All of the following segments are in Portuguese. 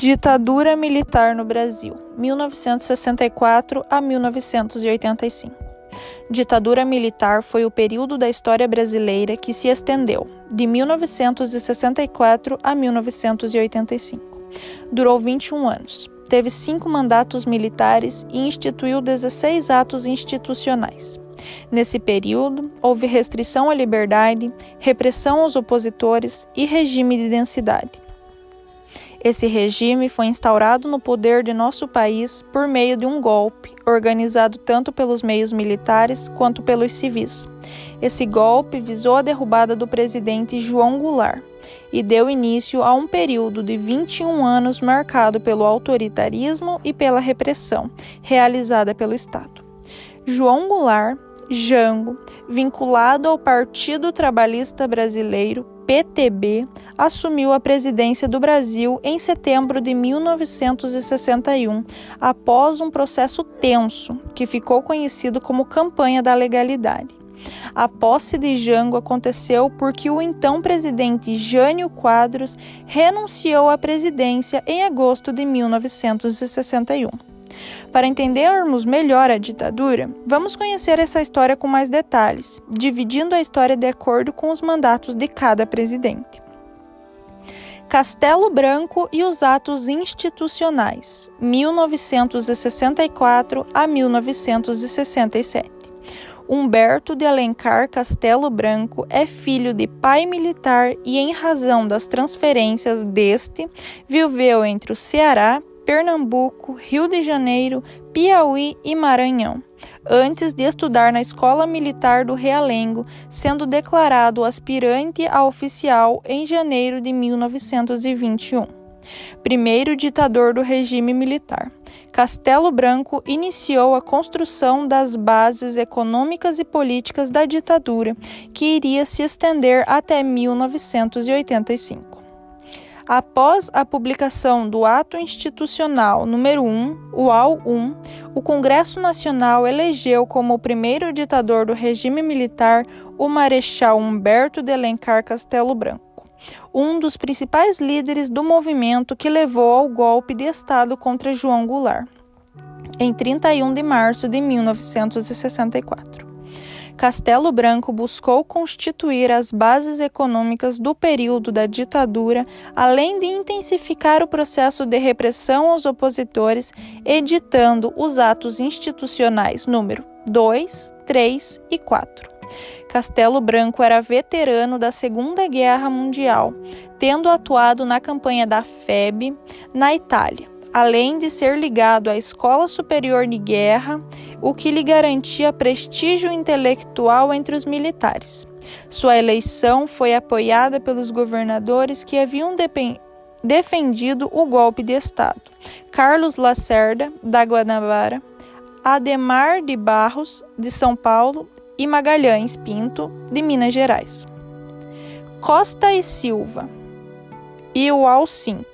Ditadura militar no Brasil, 1964 a 1985. Ditadura militar foi o período da história brasileira que se estendeu de 1964 a 1985. Durou 21 anos. Teve cinco mandatos militares e instituiu 16 atos institucionais. Nesse período, houve restrição à liberdade, repressão aos opositores e regime de densidade. Esse regime foi instaurado no poder de nosso país por meio de um golpe, organizado tanto pelos meios militares quanto pelos civis. Esse golpe visou a derrubada do presidente João Goulart e deu início a um período de 21 anos marcado pelo autoritarismo e pela repressão realizada pelo Estado. João Goulart, Jango, vinculado ao Partido Trabalhista Brasileiro, PTB, assumiu a presidência do Brasil em setembro de 1961, após um processo tenso que ficou conhecido como Campanha da Legalidade. A posse de Jango aconteceu porque o então presidente Jânio Quadros renunciou à presidência em agosto de 1961. Para entendermos melhor a ditadura, vamos conhecer essa história com mais detalhes, dividindo a história de acordo com os mandatos de cada presidente. Castelo Branco e os atos institucionais, 1964 a 1967. Humberto de Alencar Castelo Branco é filho de pai militar e, em razão das transferências deste, viveu entre o Ceará, Pernambuco, Rio de Janeiro, Piauí e Maranhão, antes de estudar na Escola Militar do Realengo, sendo declarado aspirante a oficial em janeiro de 1921. Primeiro ditador do regime militar. Castelo Branco iniciou a construção das bases econômicas e políticas da ditadura, que iria se estender até 1985. Após a publicação do Ato Institucional número 1, o AU-1, o Congresso Nacional elegeu como o primeiro ditador do regime militar o Marechal Humberto de Alencar Castelo Branco, um dos principais líderes do movimento que levou ao golpe de Estado contra João Goulart, em 31 de março de 1964. Castelo Branco buscou constituir as bases econômicas do período da ditadura, além de intensificar o processo de repressão aos opositores, editando os atos institucionais número 2, 3 e 4. Castelo Branco era veterano da Segunda Guerra Mundial, tendo atuado na campanha da FEB na Itália além de ser ligado à Escola Superior de Guerra, o que lhe garantia prestígio intelectual entre os militares. Sua eleição foi apoiada pelos governadores que haviam defendido o golpe de Estado: Carlos Lacerda, da Guanabara, Ademar de Barros, de São Paulo, e Magalhães Pinto, de Minas Gerais. Costa e Silva e o AL-5.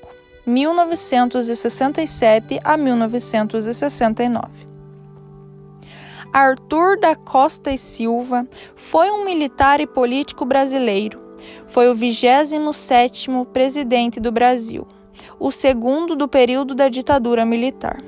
1967 a 1969. Arthur da Costa e Silva foi um militar e político brasileiro. Foi o 27º presidente do Brasil, o segundo do período da ditadura militar.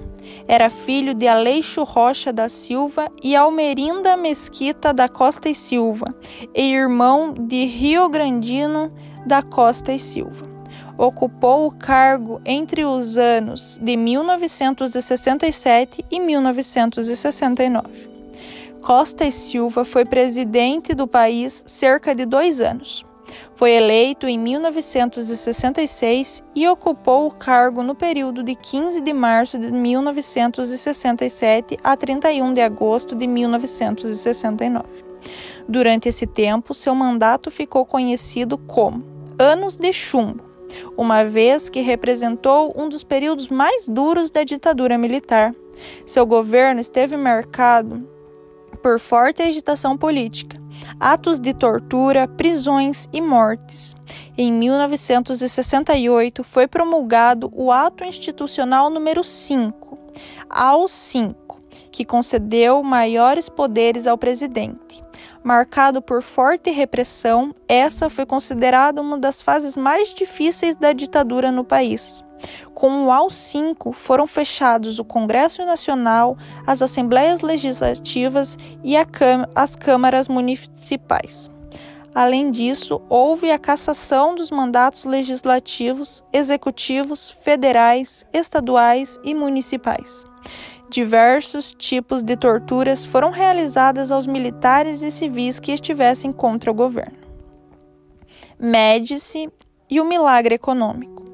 Era filho de Aleixo Rocha da Silva e Almerinda Mesquita da Costa e Silva, e irmão de Rio Grandino da Costa e Silva ocupou o cargo entre os anos de 1967 e 1969. Costa e Silva foi presidente do país cerca de dois anos. Foi eleito em 1966 e ocupou o cargo no período de 15 de março de 1967 a 31 de agosto de 1969. Durante esse tempo, seu mandato ficou conhecido como Anos de Chumbo uma vez que representou um dos períodos mais duros da ditadura militar. Seu governo esteve marcado por forte agitação política, atos de tortura, prisões e mortes. Em 1968 foi promulgado o Ato Institucional número 5, ao 5, que concedeu maiores poderes ao presidente marcado por forte repressão, essa foi considerada uma das fases mais difíceis da ditadura no país. Com o AL5 foram fechados o Congresso Nacional, as Assembleias Legislativas e as câmaras municipais. Além disso, houve a cassação dos mandatos legislativos, executivos, federais, estaduais e municipais. Diversos tipos de torturas foram realizadas aos militares e civis que estivessem contra o governo. Médici e o milagre econômico,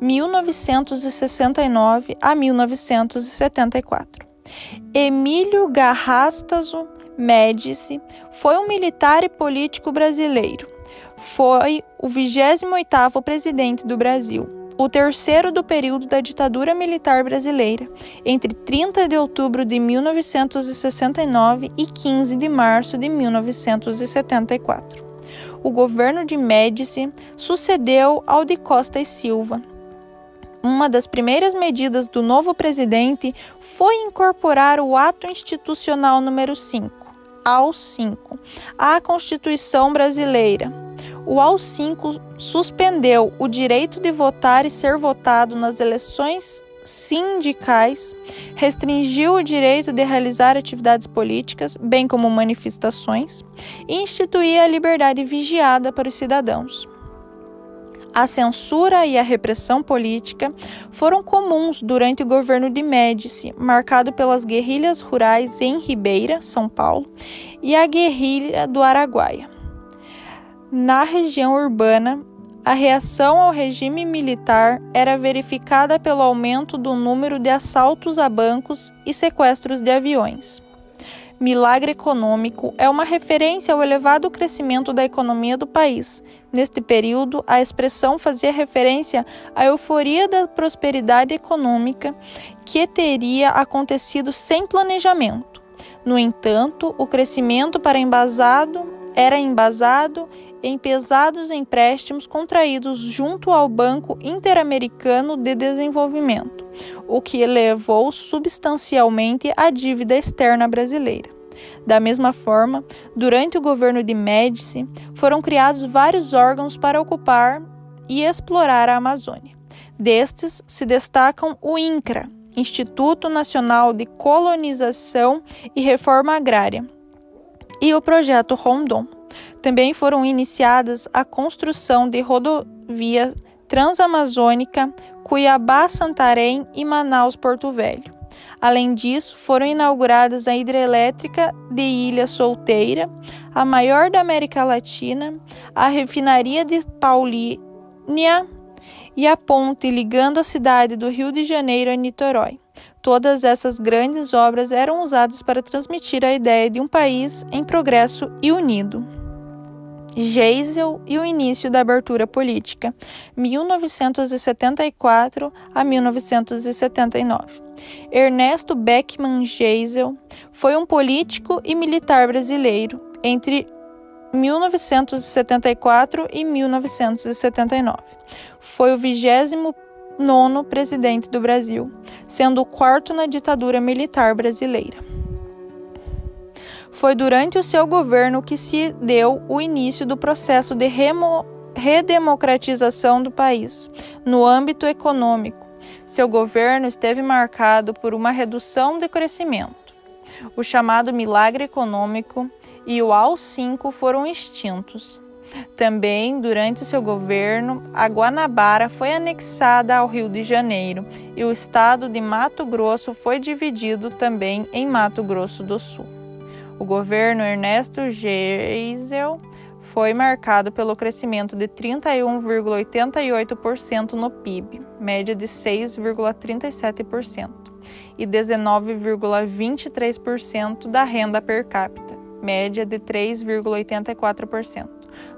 1969 a 1974. Emílio Garrastazu Médici foi um militar e político brasileiro. Foi o 28º presidente do Brasil, o terceiro do período da ditadura militar brasileira, entre 30 de outubro de 1969 e 15 de março de 1974. O governo de Médici sucedeu ao de Costa e Silva, uma das primeiras medidas do novo presidente foi incorporar o Ato Institucional número 5, ao 5, à Constituição Brasileira. O AU 5 suspendeu o direito de votar e ser votado nas eleições sindicais, restringiu o direito de realizar atividades políticas, bem como manifestações, e instituía a liberdade vigiada para os cidadãos. A censura e a repressão política foram comuns durante o governo de Médici, marcado pelas guerrilhas rurais em Ribeira, São Paulo, e a guerrilha do Araguaia. Na região urbana, a reação ao regime militar era verificada pelo aumento do número de assaltos a bancos e sequestros de aviões milagre econômico é uma referência ao elevado crescimento da economia do país. Neste período, a expressão fazia referência à euforia da prosperidade econômica que teria acontecido sem planejamento. No entanto, o crescimento para embasado era embasado em pesados empréstimos contraídos junto ao Banco Interamericano de Desenvolvimento, o que elevou substancialmente a dívida externa brasileira. Da mesma forma, durante o governo de Médici, foram criados vários órgãos para ocupar e explorar a Amazônia. Destes se destacam o INCRA, Instituto Nacional de Colonização e Reforma Agrária, e o Projeto Rondon. Também foram iniciadas a construção de rodovia transamazônica Cuiabá-Santarém e Manaus-Porto Velho. Além disso, foram inauguradas a hidrelétrica de Ilha Solteira, a maior da América Latina, a refinaria de Paulínia e a ponte ligando a cidade do Rio de Janeiro a Niterói. Todas essas grandes obras eram usadas para transmitir a ideia de um país em progresso e unido. Geisel e o início da abertura política, 1974 a 1979. Ernesto Beckman Geisel foi um político e militar brasileiro entre 1974 e 1979. Foi o 29 presidente do Brasil, sendo o quarto na ditadura militar brasileira. Foi durante o seu governo que se deu o início do processo de redemocratização do país, no âmbito econômico. Seu governo esteve marcado por uma redução de crescimento. O chamado milagre econômico e o AL5 foram extintos. Também, durante o seu governo, a Guanabara foi anexada ao Rio de Janeiro e o estado de Mato Grosso foi dividido também em Mato Grosso do Sul. O governo Ernesto Geisel foi marcado pelo crescimento de 31,88% no PIB, média de 6,37%, e 19,23% da renda per capita, média de 3,84%.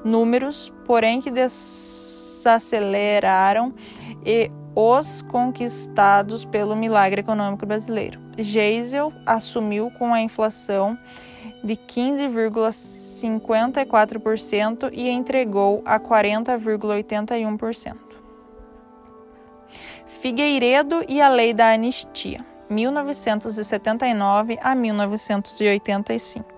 Números, porém, que desaceleraram e os conquistados pelo milagre econômico brasileiro. Geisel assumiu com a inflação de 15,54% e entregou a 40,81%. Figueiredo e a Lei da Anistia, 1979 a 1985.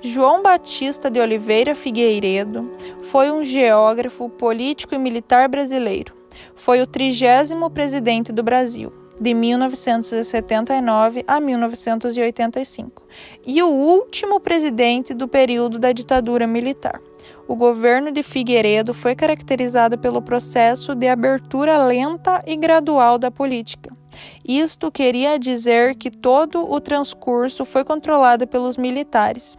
João Batista de Oliveira Figueiredo foi um geógrafo, político e militar brasileiro. Foi o trigésimo presidente do Brasil, de 1979 a 1985, e o último presidente do período da ditadura militar. O governo de Figueiredo foi caracterizado pelo processo de abertura lenta e gradual da política. Isto queria dizer que todo o transcurso foi controlado pelos militares.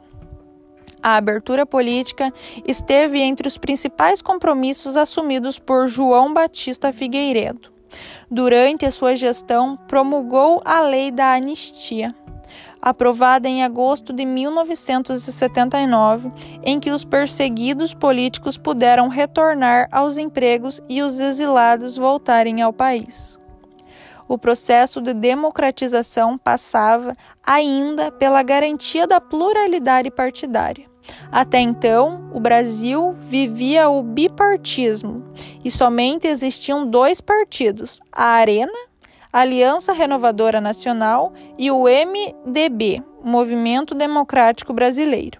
A abertura política esteve entre os principais compromissos assumidos por João Batista Figueiredo. Durante a sua gestão, promulgou a Lei da Anistia, aprovada em agosto de 1979, em que os perseguidos políticos puderam retornar aos empregos e os exilados voltarem ao país. O processo de democratização passava ainda pela garantia da pluralidade partidária. Até então, o Brasil vivia o bipartismo e somente existiam dois partidos: a Arena, Aliança Renovadora Nacional, e o MDB, Movimento Democrático Brasileiro.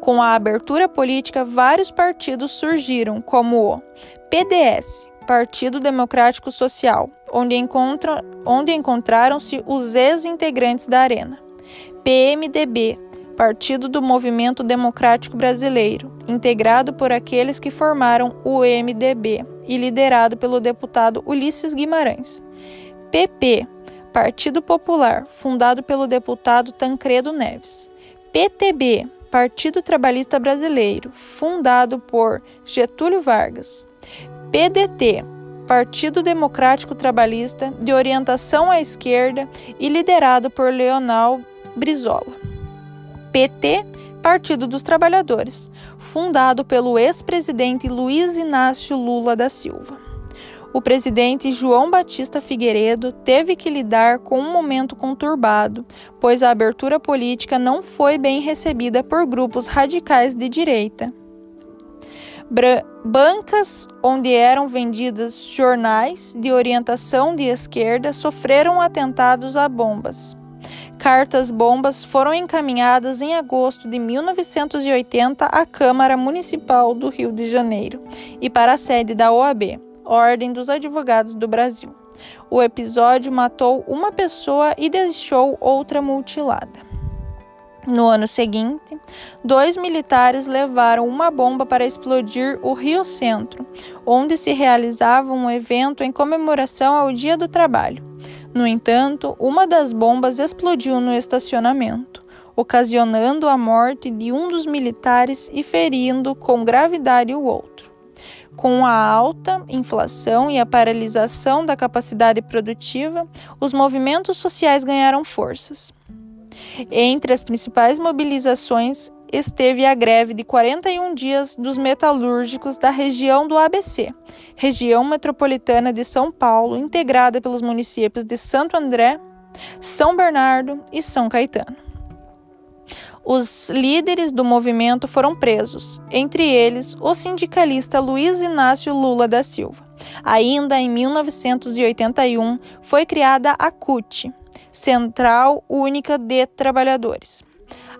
Com a abertura política, vários partidos surgiram, como o PDS, Partido Democrático Social, onde, encontra, onde encontraram-se os ex-integrantes da Arena, PMDB, Partido do Movimento Democrático Brasileiro, integrado por aqueles que formaram o MDB e liderado pelo deputado Ulisses Guimarães. PP, Partido Popular, fundado pelo deputado Tancredo Neves. PTB, Partido Trabalhista Brasileiro, fundado por Getúlio Vargas. PDT, Partido Democrático Trabalhista, de orientação à esquerda e liderado por Leonel Brizola. PT, Partido dos Trabalhadores, fundado pelo ex-presidente Luiz Inácio Lula da Silva. O presidente João Batista Figueiredo teve que lidar com um momento conturbado, pois a abertura política não foi bem recebida por grupos radicais de direita. Bra bancas onde eram vendidas jornais de orientação de esquerda sofreram atentados a bombas. Cartas-bombas foram encaminhadas em agosto de 1980 à Câmara Municipal do Rio de Janeiro e para a sede da OAB, Ordem dos Advogados do Brasil. O episódio matou uma pessoa e deixou outra mutilada. No ano seguinte, dois militares levaram uma bomba para explodir o Rio Centro, onde se realizava um evento em comemoração ao Dia do Trabalho. No entanto, uma das bombas explodiu no estacionamento, ocasionando a morte de um dos militares e ferindo com gravidade o outro. Com a alta inflação e a paralisação da capacidade produtiva, os movimentos sociais ganharam forças. Entre as principais mobilizações esteve a greve de 41 dias dos metalúrgicos da região do ABC, região metropolitana de São Paulo, integrada pelos municípios de Santo André, São Bernardo e São Caetano. Os líderes do movimento foram presos, entre eles o sindicalista Luiz Inácio Lula da Silva. Ainda em 1981 foi criada a CUT, Central Única de Trabalhadores.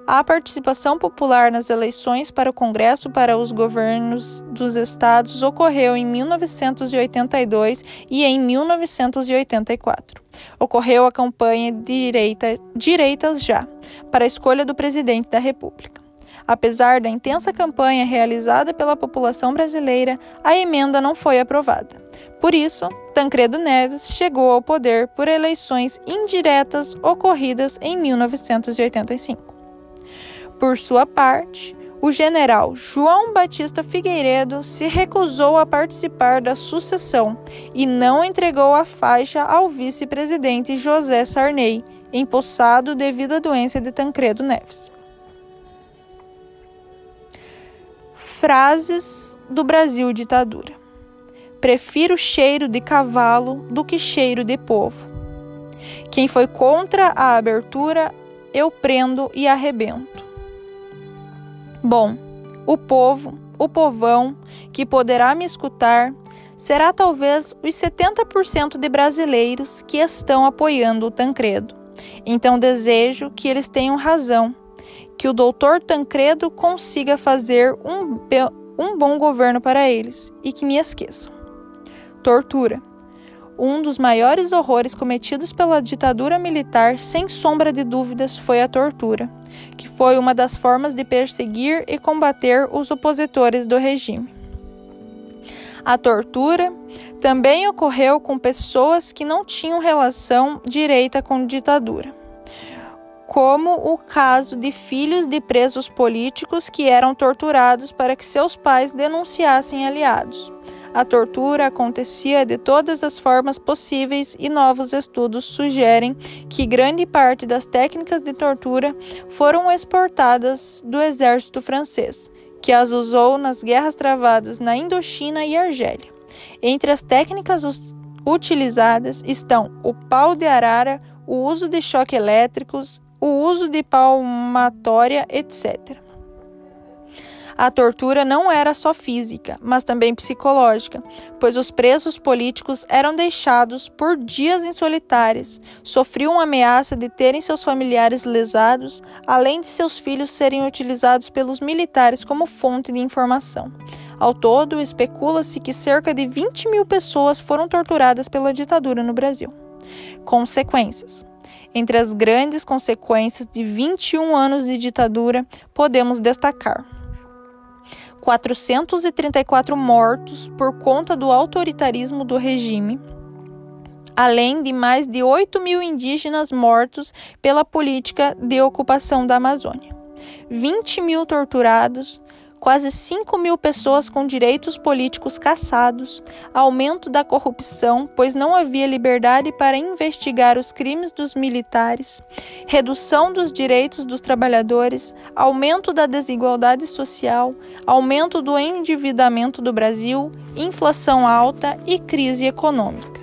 A participação popular nas eleições para o Congresso para os governos dos estados ocorreu em 1982 e em 1984. Ocorreu a campanha direita, Direitas Já para a escolha do presidente da República. Apesar da intensa campanha realizada pela população brasileira, a emenda não foi aprovada. Por isso, Tancredo Neves chegou ao poder por eleições indiretas ocorridas em 1985. Por sua parte, o general João Batista Figueiredo se recusou a participar da sucessão e não entregou a faixa ao vice-presidente José Sarney, empossado devido à doença de Tancredo Neves. Frases do Brasil ditadura. Prefiro cheiro de cavalo do que cheiro de povo. Quem foi contra a abertura, eu prendo e arrebento. Bom, o povo, o povão, que poderá me escutar, será talvez os 70% de brasileiros que estão apoiando o Tancredo. Então desejo que eles tenham razão, que o doutor Tancredo consiga fazer um, um bom governo para eles e que me esqueçam. Tortura. Um dos maiores horrores cometidos pela ditadura militar, sem sombra de dúvidas, foi a tortura, que foi uma das formas de perseguir e combater os opositores do regime. A tortura também ocorreu com pessoas que não tinham relação direita com ditadura, como o caso de filhos de presos políticos que eram torturados para que seus pais denunciassem aliados. A tortura acontecia de todas as formas possíveis e novos estudos sugerem que grande parte das técnicas de tortura foram exportadas do exército francês, que as usou nas guerras travadas na Indochina e Argélia. Entre as técnicas utilizadas estão o pau de arara, o uso de choque elétricos, o uso de palmatória, etc. A tortura não era só física, mas também psicológica, pois os presos políticos eram deixados por dias em solitárias, sofriam ameaça de terem seus familiares lesados, além de seus filhos serem utilizados pelos militares como fonte de informação. Ao todo, especula-se que cerca de 20 mil pessoas foram torturadas pela ditadura no Brasil. Consequências. Entre as grandes consequências de 21 anos de ditadura, podemos destacar 434 mortos por conta do autoritarismo do regime, além de mais de 8 mil indígenas mortos pela política de ocupação da Amazônia, 20 mil torturados, quase 5 mil pessoas com direitos políticos cassados, aumento da corrupção, pois não havia liberdade para investigar os crimes dos militares, redução dos direitos dos trabalhadores, aumento da desigualdade social, aumento do endividamento do Brasil, inflação alta e crise econômica.